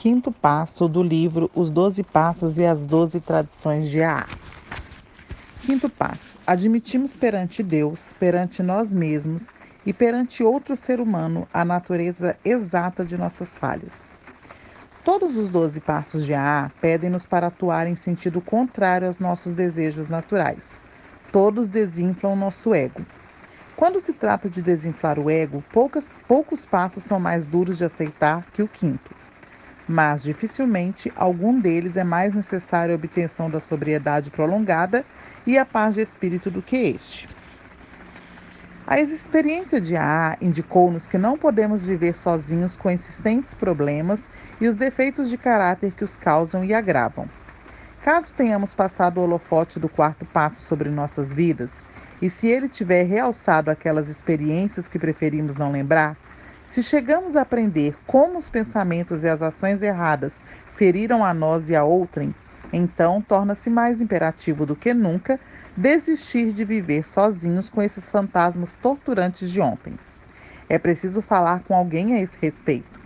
Quinto passo do livro Os Doze Passos e as Doze Tradições de AA. Quinto passo: admitimos perante Deus, perante nós mesmos e perante outro ser humano a natureza exata de nossas falhas. Todos os doze passos de AA pedem-nos para atuar em sentido contrário aos nossos desejos naturais. Todos desinflam nosso ego. Quando se trata de desinflar o ego, poucas, poucos passos são mais duros de aceitar que o quinto mas dificilmente algum deles é mais necessário a obtenção da sobriedade prolongada e a paz de espírito do que este. A experiência de AA indicou-nos que não podemos viver sozinhos com insistentes problemas e os defeitos de caráter que os causam e agravam. Caso tenhamos passado o holofote do quarto passo sobre nossas vidas, e se ele tiver realçado aquelas experiências que preferimos não lembrar, se chegamos a aprender como os pensamentos e as ações erradas feriram a nós e a outrem, então torna-se mais imperativo do que nunca desistir de viver sozinhos com esses fantasmas torturantes de ontem. É preciso falar com alguém a esse respeito.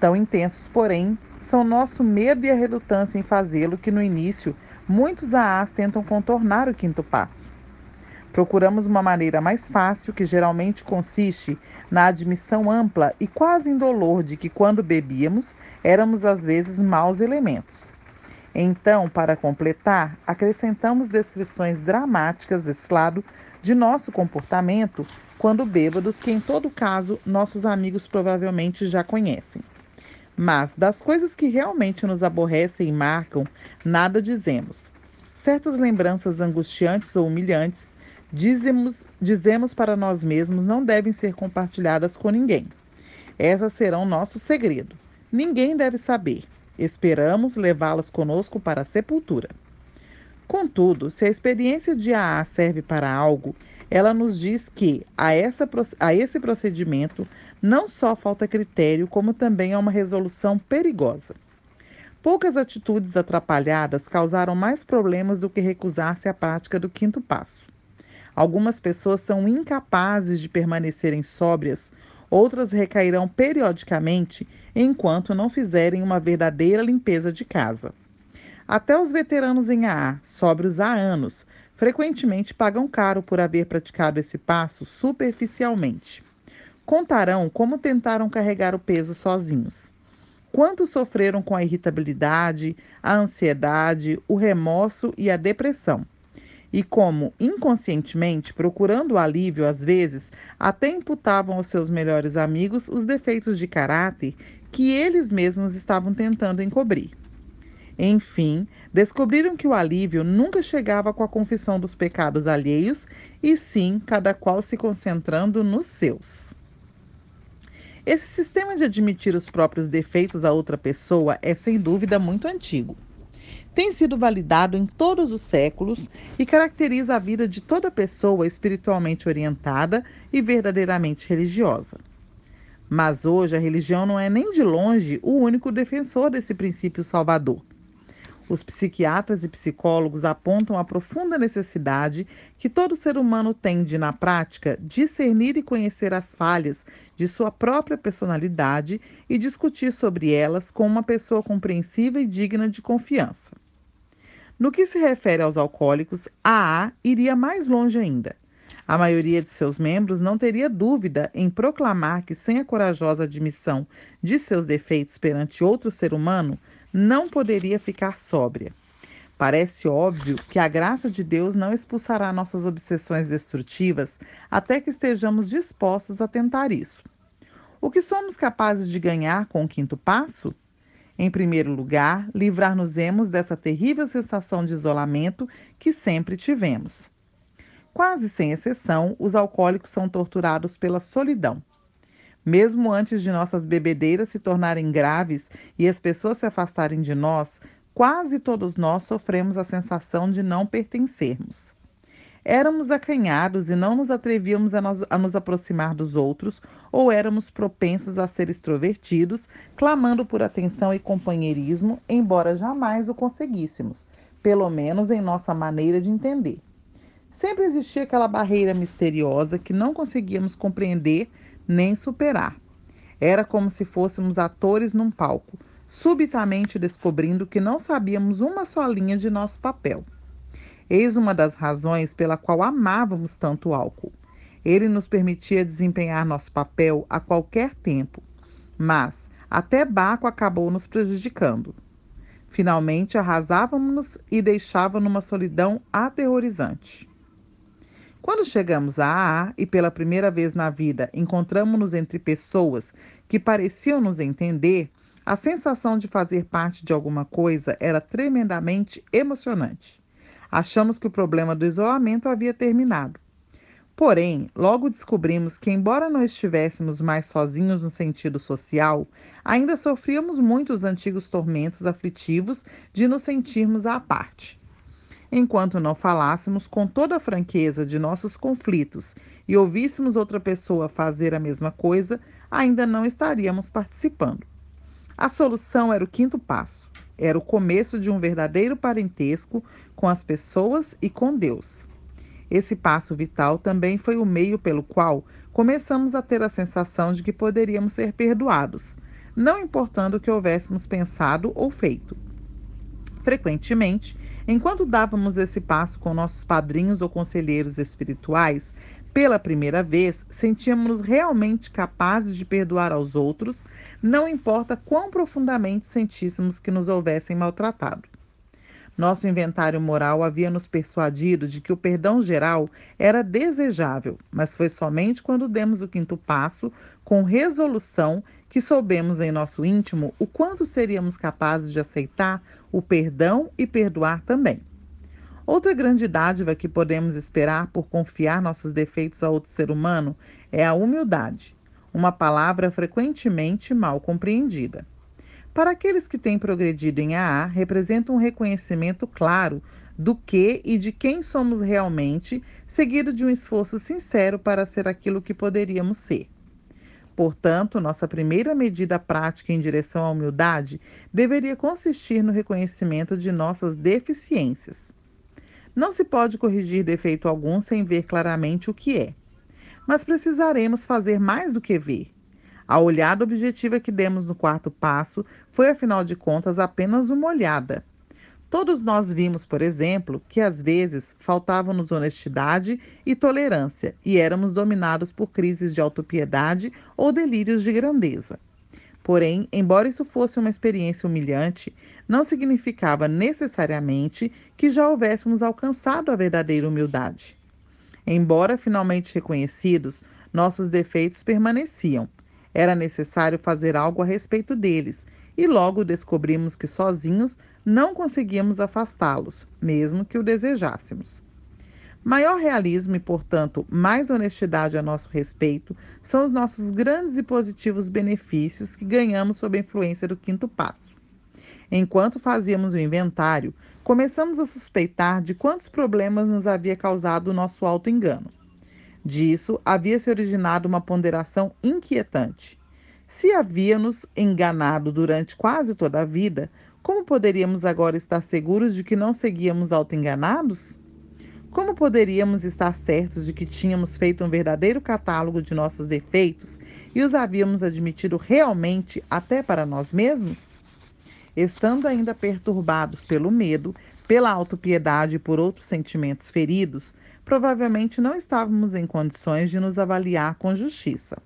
Tão intensos, porém, são nosso medo e a relutância em fazê-lo que no início muitos AAs tentam contornar o quinto passo. Procuramos uma maneira mais fácil, que geralmente consiste na admissão ampla e quase indolor de que, quando bebíamos, éramos às vezes maus elementos. Então, para completar, acrescentamos descrições dramáticas desse lado de nosso comportamento quando bêbados, que em todo caso nossos amigos provavelmente já conhecem. Mas das coisas que realmente nos aborrecem e marcam, nada dizemos. Certas lembranças angustiantes ou humilhantes dizemos, dizemos para nós mesmos não devem ser compartilhadas com ninguém. Essas serão nosso segredo. Ninguém deve saber. Esperamos levá-las conosco para a sepultura. Contudo, se a experiência de AA serve para algo, ela nos diz que a, essa, a esse procedimento não só falta critério, como também é uma resolução perigosa. Poucas atitudes atrapalhadas causaram mais problemas do que recusar-se à prática do quinto passo. Algumas pessoas são incapazes de permanecerem sóbrias, outras recairão periodicamente enquanto não fizerem uma verdadeira limpeza de casa. Até os veteranos em AA, sóbrios há anos, frequentemente pagam caro por haver praticado esse passo superficialmente. Contarão como tentaram carregar o peso sozinhos. Quantos sofreram com a irritabilidade, a ansiedade, o remorso e a depressão e como, inconscientemente, procurando alívio às vezes, até imputavam aos seus melhores amigos os defeitos de caráter que eles mesmos estavam tentando encobrir. Enfim, descobriram que o alívio nunca chegava com a confissão dos pecados alheios, e sim cada qual se concentrando nos seus. Esse sistema de admitir os próprios defeitos a outra pessoa é sem dúvida muito antigo tem sido validado em todos os séculos e caracteriza a vida de toda pessoa espiritualmente orientada e verdadeiramente religiosa. Mas hoje a religião não é nem de longe o único defensor desse princípio salvador. Os psiquiatras e psicólogos apontam a profunda necessidade que todo ser humano tem de, na prática, discernir e conhecer as falhas de sua própria personalidade e discutir sobre elas com uma pessoa compreensiva e digna de confiança. No que se refere aos alcoólicos, a AA iria mais longe ainda. A maioria de seus membros não teria dúvida em proclamar que, sem a corajosa admissão de seus defeitos perante outro ser humano, não poderia ficar sóbria. Parece óbvio que a graça de Deus não expulsará nossas obsessões destrutivas até que estejamos dispostos a tentar isso. O que somos capazes de ganhar com o quinto passo? Em primeiro lugar, livrar-nos-emos dessa terrível sensação de isolamento que sempre tivemos. Quase sem exceção, os alcoólicos são torturados pela solidão. Mesmo antes de nossas bebedeiras se tornarem graves e as pessoas se afastarem de nós, quase todos nós sofremos a sensação de não pertencermos. Éramos acanhados e não nos atrevíamos a nos, a nos aproximar dos outros, ou éramos propensos a ser extrovertidos, clamando por atenção e companheirismo, embora jamais o conseguíssemos, pelo menos em nossa maneira de entender. Sempre existia aquela barreira misteriosa que não conseguíamos compreender nem superar. Era como se fôssemos atores num palco, subitamente descobrindo que não sabíamos uma só linha de nosso papel. Eis uma das razões pela qual amávamos tanto o álcool. Ele nos permitia desempenhar nosso papel a qualquer tempo, mas até Baco acabou nos prejudicando. Finalmente arrasávamos e deixava numa solidão aterrorizante. Quando chegamos a AA e pela primeira vez na vida encontramos-nos entre pessoas que pareciam nos entender, a sensação de fazer parte de alguma coisa era tremendamente emocionante. Achamos que o problema do isolamento havia terminado. Porém, logo descobrimos que, embora não estivéssemos mais sozinhos no sentido social, ainda sofríamos muito os antigos tormentos aflitivos de nos sentirmos à parte. Enquanto não falássemos com toda a franqueza de nossos conflitos e ouvíssemos outra pessoa fazer a mesma coisa, ainda não estaríamos participando. A solução era o quinto passo. Era o começo de um verdadeiro parentesco com as pessoas e com Deus. Esse passo vital também foi o meio pelo qual começamos a ter a sensação de que poderíamos ser perdoados, não importando o que houvéssemos pensado ou feito. Frequentemente, enquanto dávamos esse passo com nossos padrinhos ou conselheiros espirituais, pela primeira vez, sentíamos-nos realmente capazes de perdoar aos outros, não importa quão profundamente sentíssemos que nos houvessem maltratado. Nosso inventário moral havia nos persuadido de que o perdão geral era desejável, mas foi somente quando demos o quinto passo, com resolução, que soubemos em nosso íntimo o quanto seríamos capazes de aceitar o perdão e perdoar também. Outra grande dádiva que podemos esperar por confiar nossos defeitos a outro ser humano é a humildade, uma palavra frequentemente mal compreendida. Para aqueles que têm progredido em AA, representa um reconhecimento claro do que e de quem somos realmente, seguido de um esforço sincero para ser aquilo que poderíamos ser. Portanto, nossa primeira medida prática em direção à humildade deveria consistir no reconhecimento de nossas deficiências. Não se pode corrigir defeito algum sem ver claramente o que é. Mas precisaremos fazer mais do que ver. A olhada objetiva que demos no quarto passo foi, afinal de contas, apenas uma olhada. Todos nós vimos, por exemplo, que às vezes faltavam-nos honestidade e tolerância e éramos dominados por crises de autopiedade ou delírios de grandeza. Porém, embora isso fosse uma experiência humilhante, não significava necessariamente que já houvéssemos alcançado a verdadeira humildade. Embora finalmente reconhecidos, nossos defeitos permaneciam era necessário fazer algo a respeito deles, e logo descobrimos que sozinhos não conseguíamos afastá-los, mesmo que o desejássemos. Maior realismo e, portanto, mais honestidade a nosso respeito são os nossos grandes e positivos benefícios que ganhamos sob a influência do quinto passo. Enquanto fazíamos o inventário, começamos a suspeitar de quantos problemas nos havia causado o nosso auto-engano. Disso havia se originado uma ponderação inquietante. Se havíamos enganado durante quase toda a vida, como poderíamos agora estar seguros de que não seguíamos auto-enganados? Como poderíamos estar certos de que tínhamos feito um verdadeiro catálogo de nossos defeitos e os havíamos admitido realmente até para nós mesmos? Estando ainda perturbados pelo medo, pela autopiedade e por outros sentimentos feridos, provavelmente não estávamos em condições de nos avaliar com justiça.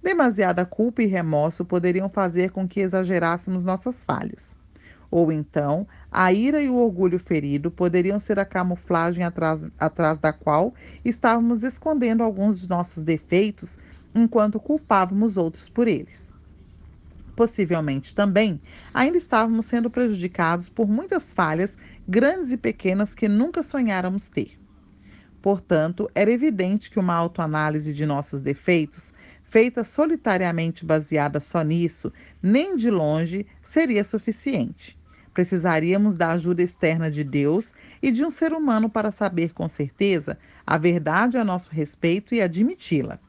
Demasiada culpa e remorso poderiam fazer com que exagerássemos nossas falhas. Ou então, a ira e o orgulho ferido poderiam ser a camuflagem atrás, atrás da qual estávamos escondendo alguns de nossos defeitos enquanto culpávamos outros por eles. Possivelmente também, ainda estávamos sendo prejudicados por muitas falhas, grandes e pequenas, que nunca sonháramos ter. Portanto, era evidente que uma autoanálise de nossos defeitos, feita solitariamente baseada só nisso, nem de longe seria suficiente. Precisaríamos da ajuda externa de Deus e de um ser humano para saber com certeza a verdade a nosso respeito e admiti-la.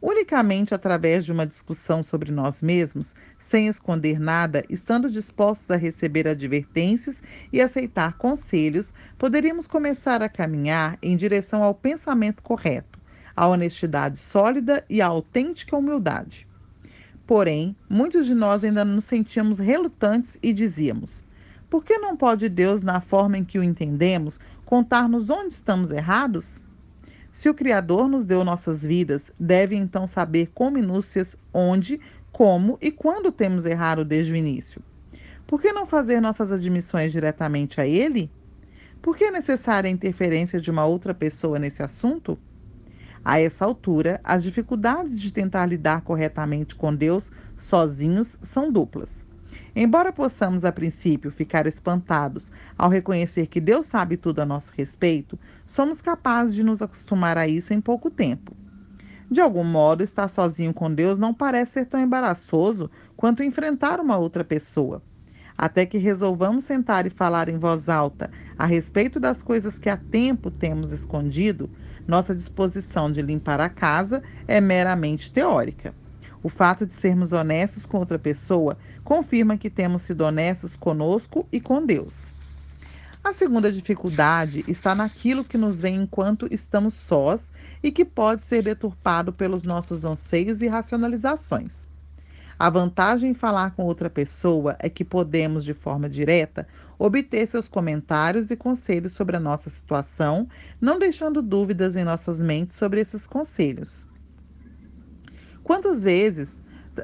Unicamente através de uma discussão sobre nós mesmos, sem esconder nada, estando dispostos a receber advertências e aceitar conselhos, poderíamos começar a caminhar em direção ao pensamento correto, à honestidade sólida e à autêntica humildade. Porém, muitos de nós ainda nos sentíamos relutantes e dizíamos: por que não pode Deus, na forma em que o entendemos, contar-nos onde estamos errados? Se o Criador nos deu nossas vidas, deve então saber com minúcias onde, como e quando temos errado desde o início. Por que não fazer nossas admissões diretamente a Ele? Por que é necessária a interferência de uma outra pessoa nesse assunto? A essa altura, as dificuldades de tentar lidar corretamente com Deus sozinhos são duplas. Embora possamos, a princípio, ficar espantados ao reconhecer que Deus sabe tudo a nosso respeito, somos capazes de nos acostumar a isso em pouco tempo. De algum modo, estar sozinho com Deus não parece ser tão embaraçoso quanto enfrentar uma outra pessoa. Até que resolvamos sentar e falar em voz alta a respeito das coisas que há tempo temos escondido, nossa disposição de limpar a casa é meramente teórica. O fato de sermos honestos com outra pessoa confirma que temos sido honestos conosco e com Deus. A segunda dificuldade está naquilo que nos vem enquanto estamos sós e que pode ser deturpado pelos nossos anseios e racionalizações. A vantagem em falar com outra pessoa é que podemos, de forma direta, obter seus comentários e conselhos sobre a nossa situação, não deixando dúvidas em nossas mentes sobre esses conselhos. Quantas vezes,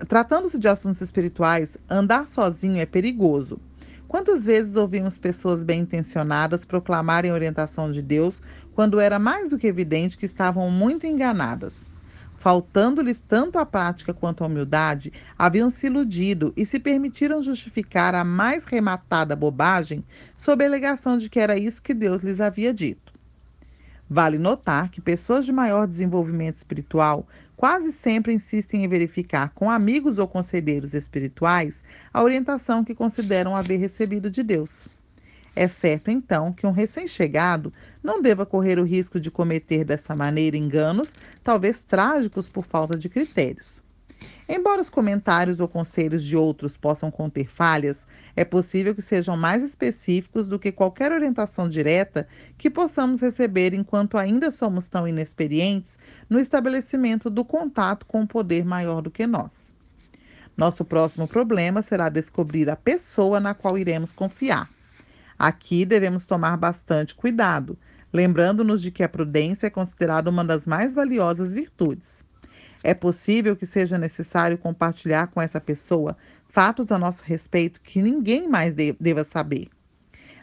tratando-se de assuntos espirituais, andar sozinho é perigoso? Quantas vezes ouvimos pessoas bem intencionadas proclamarem orientação de Deus quando era mais do que evidente que estavam muito enganadas? Faltando-lhes tanto a prática quanto a humildade, haviam se iludido e se permitiram justificar a mais rematada bobagem sob a alegação de que era isso que Deus lhes havia dito. Vale notar que pessoas de maior desenvolvimento espiritual quase sempre insistem em verificar com amigos ou conselheiros espirituais a orientação que consideram haver recebido de Deus. É certo, então, que um recém-chegado não deva correr o risco de cometer dessa maneira enganos, talvez trágicos por falta de critérios. Embora os comentários ou conselhos de outros possam conter falhas, é possível que sejam mais específicos do que qualquer orientação direta que possamos receber enquanto ainda somos tão inexperientes no estabelecimento do contato com um poder maior do que nós. Nosso próximo problema será descobrir a pessoa na qual iremos confiar. Aqui devemos tomar bastante cuidado, lembrando-nos de que a prudência é considerada uma das mais valiosas virtudes. É possível que seja necessário compartilhar com essa pessoa fatos a nosso respeito que ninguém mais deva saber.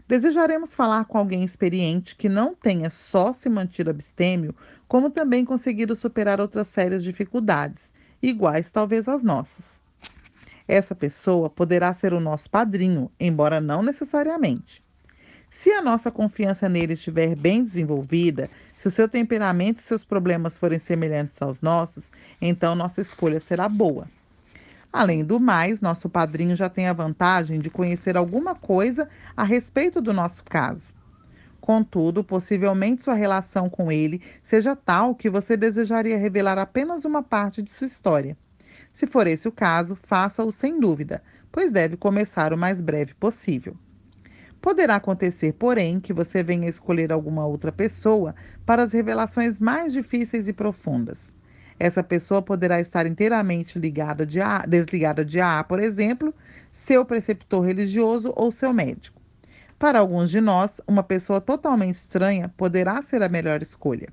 Desejaremos falar com alguém experiente que não tenha só se mantido abstêmio, como também conseguido superar outras sérias dificuldades, iguais talvez às nossas. Essa pessoa poderá ser o nosso padrinho, embora não necessariamente. Se a nossa confiança nele estiver bem desenvolvida, se o seu temperamento e seus problemas forem semelhantes aos nossos, então nossa escolha será boa. Além do mais, nosso padrinho já tem a vantagem de conhecer alguma coisa a respeito do nosso caso. Contudo, possivelmente sua relação com ele seja tal que você desejaria revelar apenas uma parte de sua história. Se for esse o caso, faça-o sem dúvida, pois deve começar o mais breve possível. Poderá acontecer, porém, que você venha escolher alguma outra pessoa para as revelações mais difíceis e profundas. Essa pessoa poderá estar inteiramente ligada de a, desligada de A, por exemplo, seu preceptor religioso ou seu médico. Para alguns de nós, uma pessoa totalmente estranha poderá ser a melhor escolha.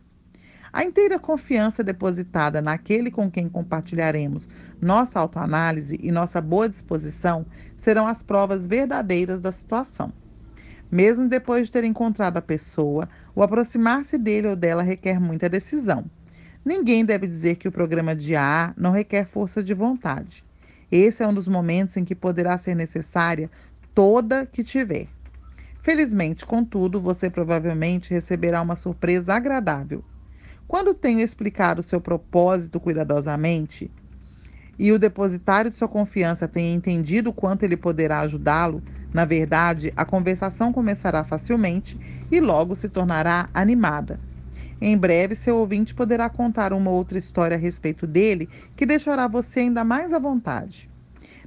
A inteira confiança depositada naquele com quem compartilharemos nossa autoanálise e nossa boa disposição serão as provas verdadeiras da situação. Mesmo depois de ter encontrado a pessoa, o aproximar-se dele ou dela requer muita decisão. Ninguém deve dizer que o programa de AA não requer força de vontade. Esse é um dos momentos em que poderá ser necessária toda que tiver. Felizmente, contudo, você provavelmente receberá uma surpresa agradável. Quando tenho explicado seu propósito cuidadosamente e o depositário de sua confiança tenha entendido quanto ele poderá ajudá-lo, na verdade, a conversação começará facilmente e logo se tornará animada. Em breve, seu ouvinte poderá contar uma outra história a respeito dele que deixará você ainda mais à vontade.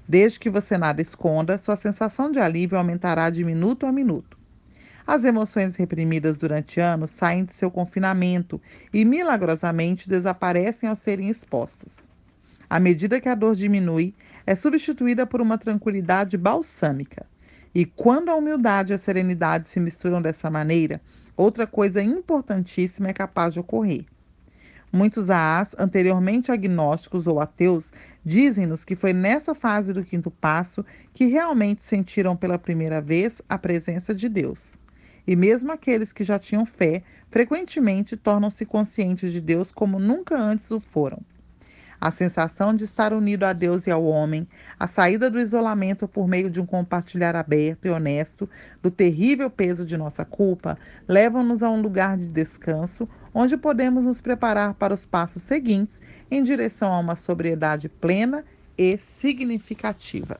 Desde que você nada esconda, sua sensação de alívio aumentará de minuto a minuto. As emoções reprimidas durante anos saem de seu confinamento e milagrosamente desaparecem ao serem expostas. À medida que a dor diminui, é substituída por uma tranquilidade balsâmica. E quando a humildade e a serenidade se misturam dessa maneira, outra coisa importantíssima é capaz de ocorrer. Muitos AAs, anteriormente agnósticos ou ateus, dizem-nos que foi nessa fase do quinto passo que realmente sentiram pela primeira vez a presença de Deus. E mesmo aqueles que já tinham fé, frequentemente tornam-se conscientes de Deus como nunca antes o foram. A sensação de estar unido a Deus e ao homem, a saída do isolamento por meio de um compartilhar aberto e honesto do terrível peso de nossa culpa, levam-nos a um lugar de descanso onde podemos nos preparar para os passos seguintes em direção a uma sobriedade plena e significativa.